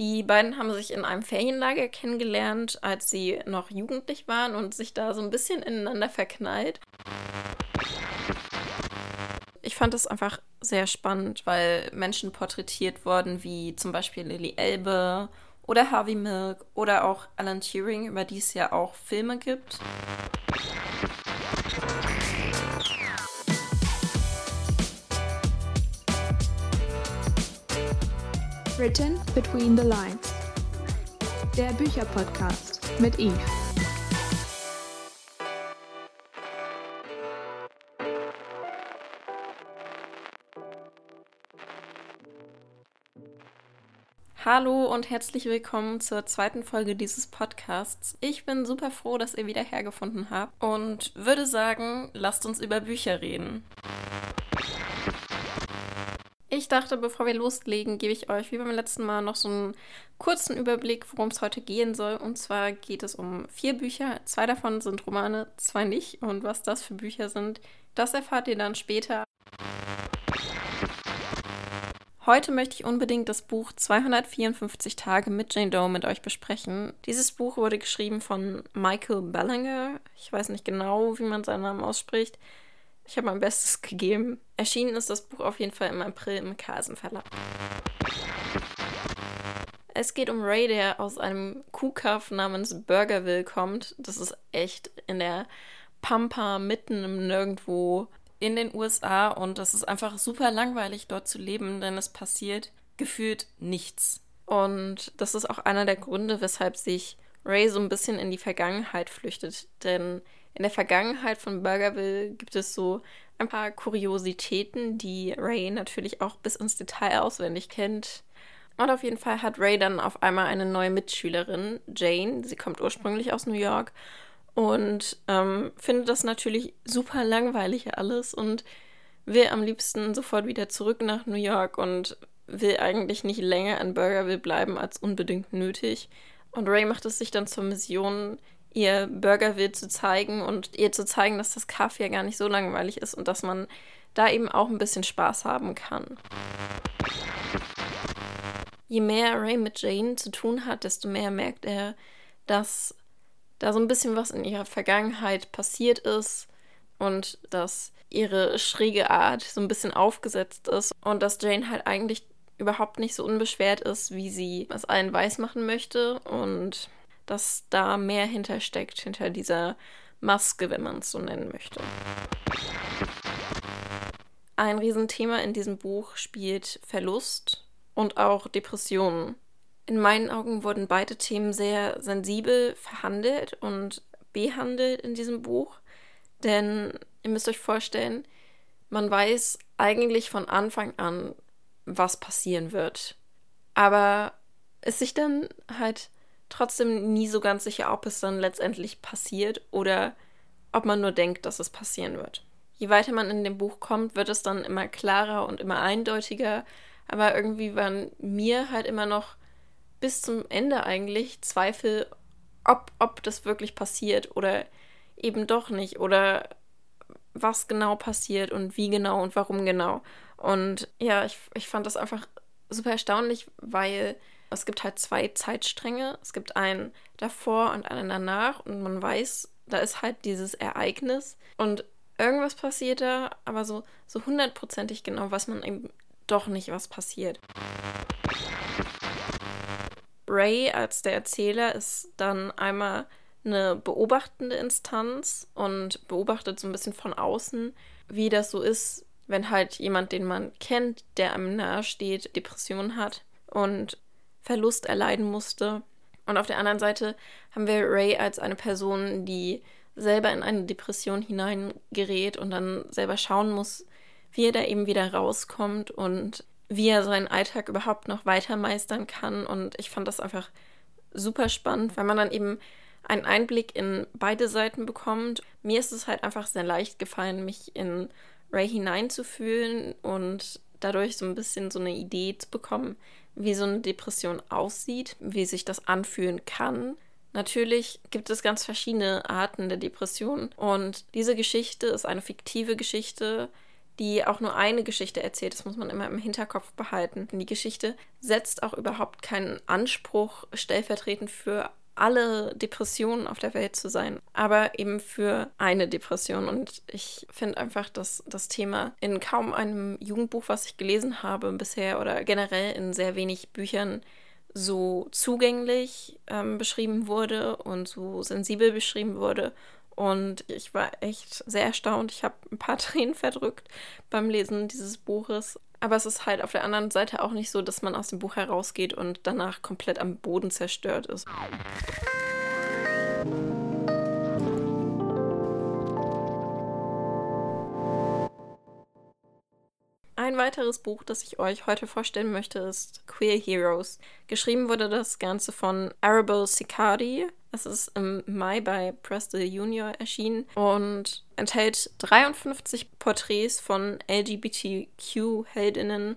Die beiden haben sich in einem Ferienlager kennengelernt, als sie noch jugendlich waren und sich da so ein bisschen ineinander verknallt. Ich fand es einfach sehr spannend, weil Menschen porträtiert wurden wie zum Beispiel Lily Elbe oder Harvey Milk oder auch Alan Turing, über die es ja auch Filme gibt. Written Between the Lines. Der Bücherpodcast mit Eve. Hallo und herzlich willkommen zur zweiten Folge dieses Podcasts. Ich bin super froh, dass ihr wieder hergefunden habt und würde sagen, lasst uns über Bücher reden. Ich dachte, bevor wir loslegen, gebe ich euch wie beim letzten Mal noch so einen kurzen Überblick, worum es heute gehen soll. Und zwar geht es um vier Bücher. Zwei davon sind Romane, zwei nicht. Und was das für Bücher sind, das erfahrt ihr dann später. Heute möchte ich unbedingt das Buch 254 Tage mit Jane Doe mit euch besprechen. Dieses Buch wurde geschrieben von Michael Ballinger. Ich weiß nicht genau, wie man seinen Namen ausspricht. Ich habe mein Bestes gegeben. Erschienen ist das Buch auf jeden Fall im April im Carlsen Verlag. Es geht um Ray, der aus einem Kuhkaff namens Burgerville kommt. Das ist echt in der Pampa, mitten im Nirgendwo in den USA. Und das ist einfach super langweilig, dort zu leben, denn es passiert gefühlt nichts. Und das ist auch einer der Gründe, weshalb sich Ray so ein bisschen in die Vergangenheit flüchtet. Denn in der Vergangenheit von Burgerville gibt es so ein paar Kuriositäten, die Ray natürlich auch bis ins Detail auswendig kennt. Und auf jeden Fall hat Ray dann auf einmal eine neue Mitschülerin, Jane. Sie kommt ursprünglich aus New York und ähm, findet das natürlich super langweilig alles und will am liebsten sofort wieder zurück nach New York und will eigentlich nicht länger in Burgerville bleiben als unbedingt nötig. Und Ray macht es sich dann zur Mission, ihr Burgerville zu zeigen und ihr zu zeigen, dass das Kaffee ja gar nicht so langweilig ist und dass man da eben auch ein bisschen Spaß haben kann. Je mehr Ray mit Jane zu tun hat, desto mehr merkt er, dass da so ein bisschen was in ihrer Vergangenheit passiert ist und dass ihre schräge Art so ein bisschen aufgesetzt ist und dass Jane halt eigentlich überhaupt nicht so unbeschwert ist, wie sie es allen weiß machen möchte und dass da mehr hintersteckt, hinter dieser Maske, wenn man es so nennen möchte. Ein Riesenthema in diesem Buch spielt Verlust und auch Depressionen. In meinen Augen wurden beide Themen sehr sensibel verhandelt und behandelt in diesem Buch, denn ihr müsst euch vorstellen, man weiß eigentlich von Anfang an, was passieren wird. Aber es sich dann halt trotzdem nie so ganz sicher, ob es dann letztendlich passiert oder ob man nur denkt, dass es passieren wird. Je weiter man in dem Buch kommt, wird es dann immer klarer und immer eindeutiger, aber irgendwie waren mir halt immer noch bis zum Ende eigentlich Zweifel, ob, ob das wirklich passiert oder eben doch nicht oder was genau passiert und wie genau und warum genau. Und ja, ich, ich fand das einfach super erstaunlich, weil es gibt halt zwei Zeitstränge. Es gibt einen davor und einen danach und man weiß, da ist halt dieses Ereignis und irgendwas passiert da, aber so, so hundertprozentig genau weiß man eben doch nicht, was passiert. Ray als der Erzähler ist dann einmal eine beobachtende Instanz und beobachtet so ein bisschen von außen, wie das so ist, wenn halt jemand, den man kennt, der einem nahe steht, Depressionen hat und Verlust erleiden musste. Und auf der anderen Seite haben wir Ray als eine Person, die selber in eine Depression hineingerät und dann selber schauen muss, wie er da eben wieder rauskommt und wie er seinen Alltag überhaupt noch weiter meistern kann. Und ich fand das einfach super spannend, weil man dann eben einen Einblick in beide Seiten bekommt. Mir ist es halt einfach sehr leicht gefallen, mich in Ray hineinzufühlen und dadurch so ein bisschen so eine Idee zu bekommen, wie so eine Depression aussieht, wie sich das anfühlen kann. Natürlich gibt es ganz verschiedene Arten der Depression und diese Geschichte ist eine fiktive Geschichte, die auch nur eine Geschichte erzählt. Das muss man immer im Hinterkopf behalten. Die Geschichte setzt auch überhaupt keinen Anspruch, stellvertretend für alle Depressionen auf der Welt zu sein, aber eben für eine Depression. Und ich finde einfach, dass das Thema in kaum einem Jugendbuch, was ich gelesen habe bisher oder generell in sehr wenig Büchern so zugänglich ähm, beschrieben wurde und so sensibel beschrieben wurde. Und ich war echt sehr erstaunt. Ich habe ein paar Tränen verdrückt beim Lesen dieses Buches. Aber es ist halt auf der anderen Seite auch nicht so, dass man aus dem Buch herausgeht und danach komplett am Boden zerstört ist. Ein weiteres Buch, das ich euch heute vorstellen möchte, ist Queer Heroes. Geschrieben wurde das Ganze von Arable Sicardi. Es ist im Mai bei Press the Junior erschienen und enthält 53 Porträts von LGBTQ-Heldinnen.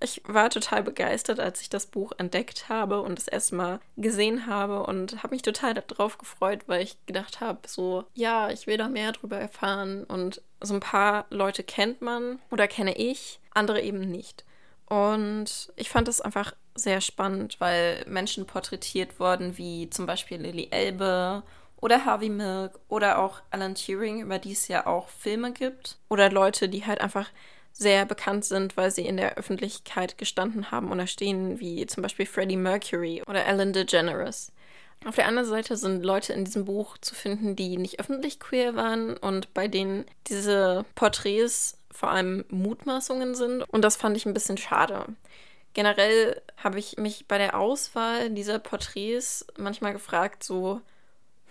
Ich war total begeistert, als ich das Buch entdeckt habe und es erstmal gesehen habe und habe mich total darauf gefreut, weil ich gedacht habe, so, ja, ich will da mehr drüber erfahren und so ein paar Leute kennt man oder kenne ich, andere eben nicht. Und ich fand es einfach sehr spannend, weil Menschen porträtiert wurden, wie zum Beispiel Lily Elbe oder Harvey Milk oder auch Alan Turing, über die es ja auch Filme gibt. Oder Leute, die halt einfach sehr bekannt sind, weil sie in der Öffentlichkeit gestanden haben oder stehen, wie zum Beispiel Freddie Mercury oder Ellen DeGeneres. Auf der anderen Seite sind Leute in diesem Buch zu finden, die nicht öffentlich queer waren und bei denen diese Porträts vor allem Mutmaßungen sind. Und das fand ich ein bisschen schade. Generell habe ich mich bei der Auswahl dieser Porträts manchmal gefragt, so,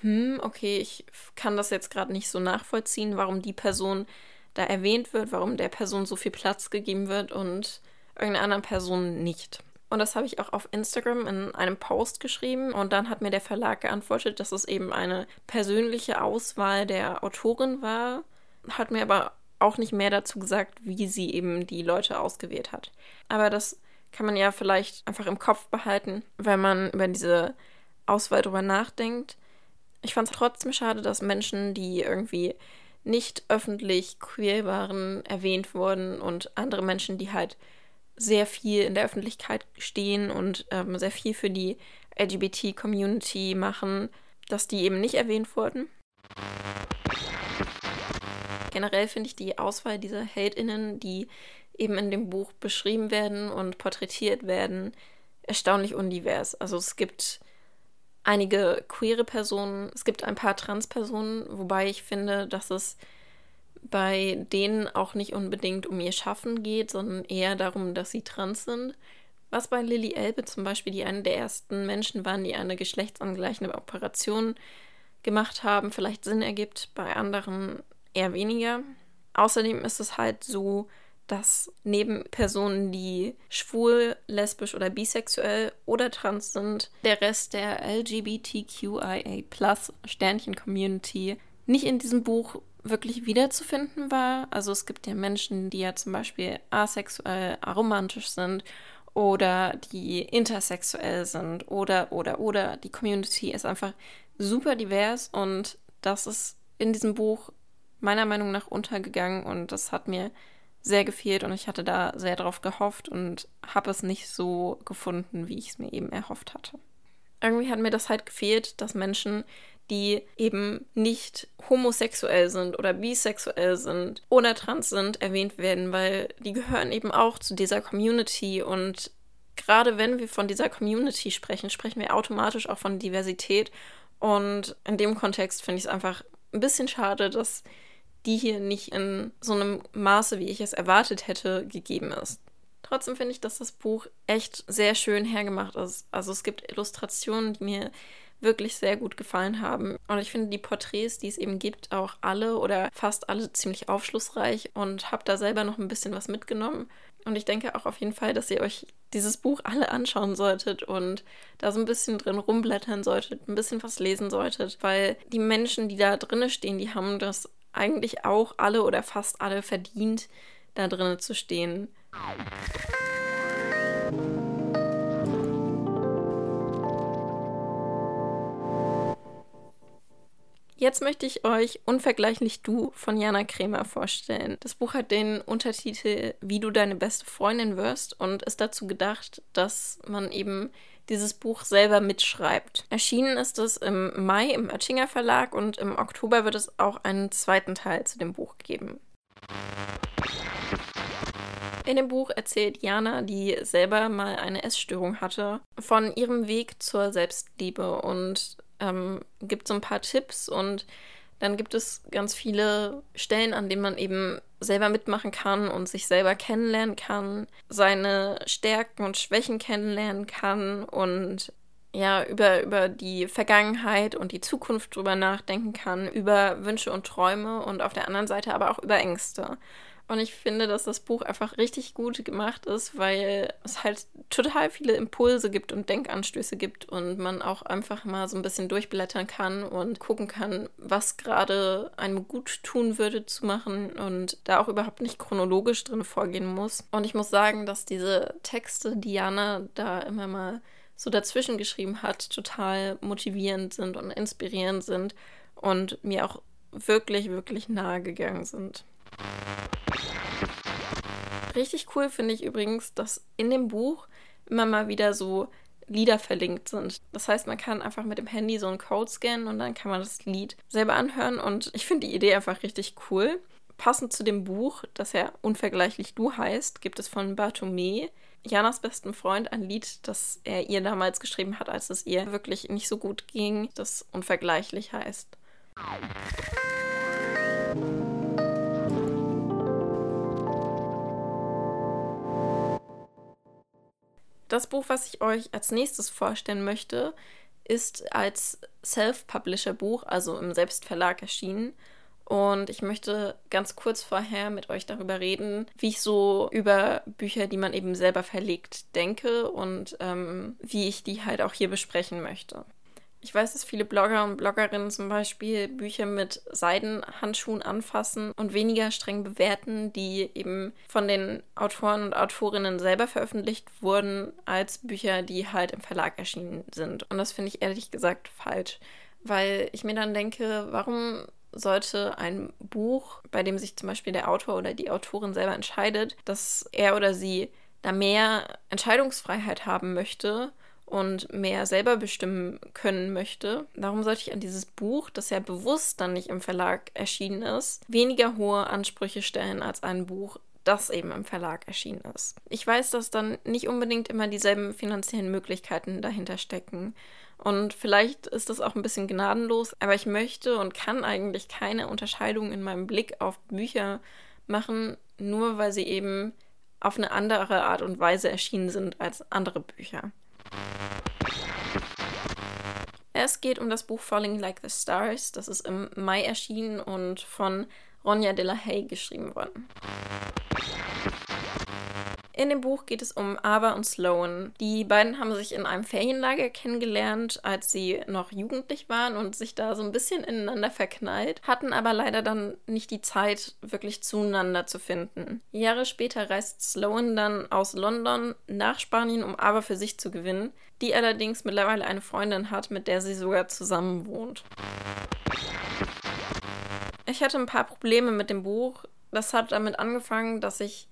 hm, okay, ich kann das jetzt gerade nicht so nachvollziehen, warum die Person da erwähnt wird, warum der Person so viel Platz gegeben wird und irgendeiner anderen Person nicht. Und das habe ich auch auf Instagram in einem Post geschrieben. Und dann hat mir der Verlag geantwortet, dass es eben eine persönliche Auswahl der Autorin war. Hat mir aber auch nicht mehr dazu gesagt, wie sie eben die Leute ausgewählt hat. Aber das kann man ja vielleicht einfach im Kopf behalten, wenn man über diese Auswahl drüber nachdenkt. Ich fand es trotzdem schade, dass Menschen, die irgendwie nicht öffentlich queer waren, erwähnt wurden und andere Menschen, die halt sehr viel in der Öffentlichkeit stehen und ähm, sehr viel für die LGBT-Community machen, dass die eben nicht erwähnt wurden. Generell finde ich die Auswahl dieser HeldInnen, die eben in dem Buch beschrieben werden und porträtiert werden, erstaunlich undivers. Also es gibt einige queere Personen, es gibt ein paar Transpersonen, wobei ich finde, dass es bei denen auch nicht unbedingt um ihr Schaffen geht, sondern eher darum, dass sie trans sind. Was bei Lily Elbe zum Beispiel, die eine der ersten Menschen waren, die eine geschlechtsangleichende Operation gemacht haben, vielleicht Sinn ergibt, bei anderen eher weniger. Außerdem ist es halt so, dass neben Personen, die schwul, lesbisch oder bisexuell oder trans sind, der Rest der LGBTQIA Sternchen Community nicht in diesem Buch wirklich wiederzufinden war. Also es gibt ja Menschen, die ja zum Beispiel asexuell, aromantisch sind oder die intersexuell sind oder oder oder die Community ist einfach super divers und das ist in diesem Buch meiner Meinung nach untergegangen und das hat mir sehr gefehlt und ich hatte da sehr drauf gehofft und habe es nicht so gefunden, wie ich es mir eben erhofft hatte. Irgendwie hat mir das halt gefehlt, dass Menschen, die eben nicht homosexuell sind oder bisexuell sind oder trans sind, erwähnt werden, weil die gehören eben auch zu dieser Community und gerade wenn wir von dieser Community sprechen, sprechen wir automatisch auch von Diversität und in dem Kontext finde ich es einfach ein bisschen schade, dass die hier nicht in so einem Maße, wie ich es erwartet hätte, gegeben ist. Trotzdem finde ich, dass das Buch echt sehr schön hergemacht ist. Also es gibt Illustrationen, die mir wirklich sehr gut gefallen haben. Und ich finde die Porträts, die es eben gibt, auch alle oder fast alle ziemlich aufschlussreich und habe da selber noch ein bisschen was mitgenommen. Und ich denke auch auf jeden Fall, dass ihr euch dieses Buch alle anschauen solltet und da so ein bisschen drin rumblättern solltet, ein bisschen was lesen solltet, weil die Menschen, die da drinne stehen, die haben das eigentlich auch alle oder fast alle verdient, da drinnen zu stehen. Jetzt möchte ich euch Unvergleichlich Du von Jana Kremer vorstellen. Das Buch hat den Untertitel Wie du deine beste Freundin wirst und ist dazu gedacht, dass man eben dieses Buch selber mitschreibt. Erschienen ist es im Mai im Oettinger Verlag und im Oktober wird es auch einen zweiten Teil zu dem Buch geben. In dem Buch erzählt Jana, die selber mal eine Essstörung hatte, von ihrem Weg zur Selbstliebe und ähm, gibt so ein paar Tipps und dann gibt es ganz viele Stellen, an denen man eben selber mitmachen kann und sich selber kennenlernen kann, seine Stärken und Schwächen kennenlernen kann und ja, über, über die Vergangenheit und die Zukunft drüber nachdenken kann, über Wünsche und Träume und auf der anderen Seite aber auch über Ängste. Und ich finde, dass das Buch einfach richtig gut gemacht ist, weil es halt total viele Impulse gibt und Denkanstöße gibt und man auch einfach mal so ein bisschen durchblättern kann und gucken kann, was gerade einem gut tun würde zu machen und da auch überhaupt nicht chronologisch drin vorgehen muss. Und ich muss sagen, dass diese Texte, Diana da immer mal so dazwischen geschrieben hat, total motivierend sind und inspirierend sind und mir auch wirklich, wirklich nahe gegangen sind. Richtig cool finde ich übrigens, dass in dem Buch immer mal wieder so Lieder verlinkt sind. Das heißt, man kann einfach mit dem Handy so einen Code scannen und dann kann man das Lied selber anhören. Und ich finde die Idee einfach richtig cool. Passend zu dem Buch, das ja unvergleichlich Du heißt, gibt es von Bartome, Janas besten Freund, ein Lied, das er ihr damals geschrieben hat, als es ihr wirklich nicht so gut ging, das unvergleichlich heißt. Das Buch, was ich euch als nächstes vorstellen möchte, ist als Self-Publisher-Buch, also im Selbstverlag erschienen. Und ich möchte ganz kurz vorher mit euch darüber reden, wie ich so über Bücher, die man eben selber verlegt, denke und ähm, wie ich die halt auch hier besprechen möchte. Ich weiß, dass viele Blogger und Bloggerinnen zum Beispiel Bücher mit Seidenhandschuhen anfassen und weniger streng bewerten, die eben von den Autoren und Autorinnen selber veröffentlicht wurden, als Bücher, die halt im Verlag erschienen sind. Und das finde ich ehrlich gesagt falsch, weil ich mir dann denke, warum sollte ein Buch, bei dem sich zum Beispiel der Autor oder die Autorin selber entscheidet, dass er oder sie da mehr Entscheidungsfreiheit haben möchte und mehr selber bestimmen können möchte. Darum sollte ich an dieses Buch, das ja bewusst dann nicht im Verlag erschienen ist, weniger hohe Ansprüche stellen als ein Buch, das eben im Verlag erschienen ist. Ich weiß, dass dann nicht unbedingt immer dieselben finanziellen Möglichkeiten dahinter stecken. Und vielleicht ist das auch ein bisschen gnadenlos, aber ich möchte und kann eigentlich keine Unterscheidung in meinem Blick auf Bücher machen, nur weil sie eben auf eine andere Art und Weise erschienen sind als andere Bücher. Es geht um das Buch Falling Like the Stars. Das ist im Mai erschienen und von Ronja de la Haye geschrieben worden. In dem Buch geht es um Ava und Sloan. Die beiden haben sich in einem Ferienlager kennengelernt, als sie noch jugendlich waren und sich da so ein bisschen ineinander verknallt, hatten aber leider dann nicht die Zeit, wirklich zueinander zu finden. Jahre später reist Sloan dann aus London nach Spanien, um Ava für sich zu gewinnen, die allerdings mittlerweile eine Freundin hat, mit der sie sogar zusammen wohnt. Ich hatte ein paar Probleme mit dem Buch. Das hat damit angefangen, dass ich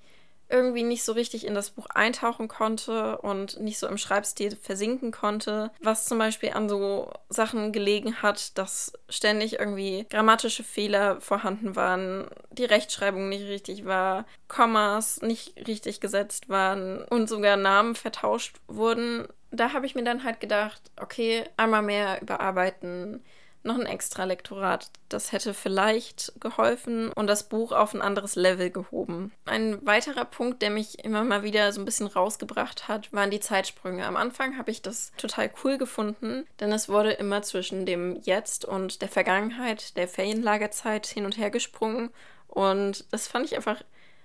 irgendwie nicht so richtig in das Buch eintauchen konnte und nicht so im Schreibstil versinken konnte, was zum Beispiel an so Sachen gelegen hat, dass ständig irgendwie grammatische Fehler vorhanden waren, die Rechtschreibung nicht richtig war, Kommas nicht richtig gesetzt waren und sogar Namen vertauscht wurden. Da habe ich mir dann halt gedacht, okay, einmal mehr überarbeiten, noch ein extra Lektorat. Das hätte vielleicht geholfen und das Buch auf ein anderes Level gehoben. Ein weiterer Punkt, der mich immer mal wieder so ein bisschen rausgebracht hat, waren die Zeitsprünge. Am Anfang habe ich das total cool gefunden, denn es wurde immer zwischen dem Jetzt und der Vergangenheit, der Ferienlagerzeit hin und her gesprungen und das fand ich einfach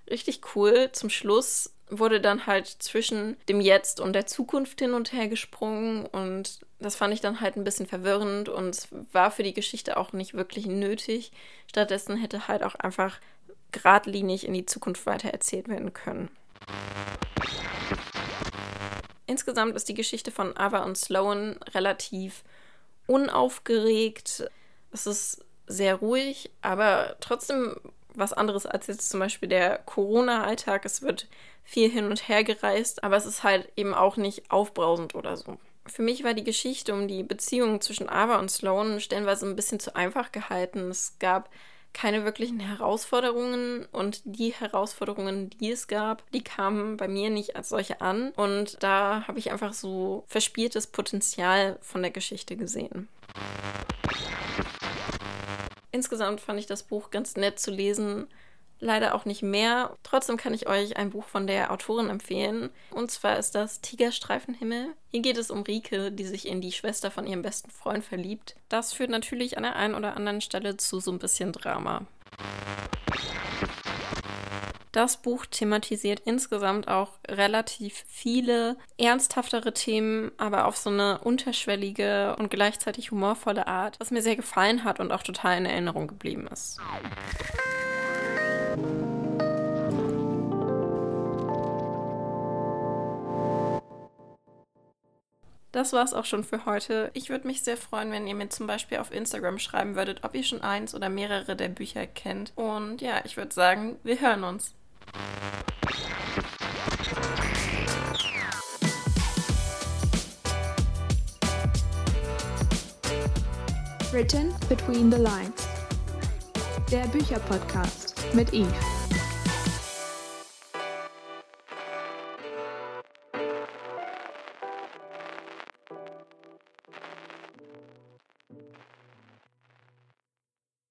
richtig cool. Zum Schluss wurde dann halt zwischen dem Jetzt und der Zukunft hin und her gesprungen und das fand ich dann halt ein bisschen verwirrend und war für die Geschichte auch nicht wirklich nötig. Stattdessen hätte halt auch einfach geradlinig in die Zukunft weiter erzählt werden können. Insgesamt ist die Geschichte von Ava und Sloan relativ unaufgeregt. Es ist sehr ruhig, aber trotzdem was anderes als jetzt zum Beispiel der Corona-Alltag. Es wird viel hin und her gereist, aber es ist halt eben auch nicht aufbrausend oder so. Für mich war die Geschichte um die Beziehung zwischen Ava und Sloan stellenweise ein bisschen zu einfach gehalten. Es gab keine wirklichen Herausforderungen und die Herausforderungen, die es gab, die kamen bei mir nicht als solche an und da habe ich einfach so verspieltes Potenzial von der Geschichte gesehen. Insgesamt fand ich das Buch ganz nett zu lesen leider auch nicht mehr. Trotzdem kann ich euch ein Buch von der Autorin empfehlen. Und zwar ist das Tigerstreifenhimmel. Hier geht es um Rike, die sich in die Schwester von ihrem besten Freund verliebt. Das führt natürlich an der einen oder anderen Stelle zu so ein bisschen Drama. Das Buch thematisiert insgesamt auch relativ viele ernsthaftere Themen, aber auf so eine unterschwellige und gleichzeitig humorvolle Art, was mir sehr gefallen hat und auch total in Erinnerung geblieben ist. Das war's auch schon für heute. Ich würde mich sehr freuen, wenn ihr mir zum Beispiel auf Instagram schreiben würdet, ob ihr schon eins oder mehrere der Bücher kennt. Und ja, ich würde sagen, wir hören uns. Written Between the Lines. Der Bücherpodcast mit Eve.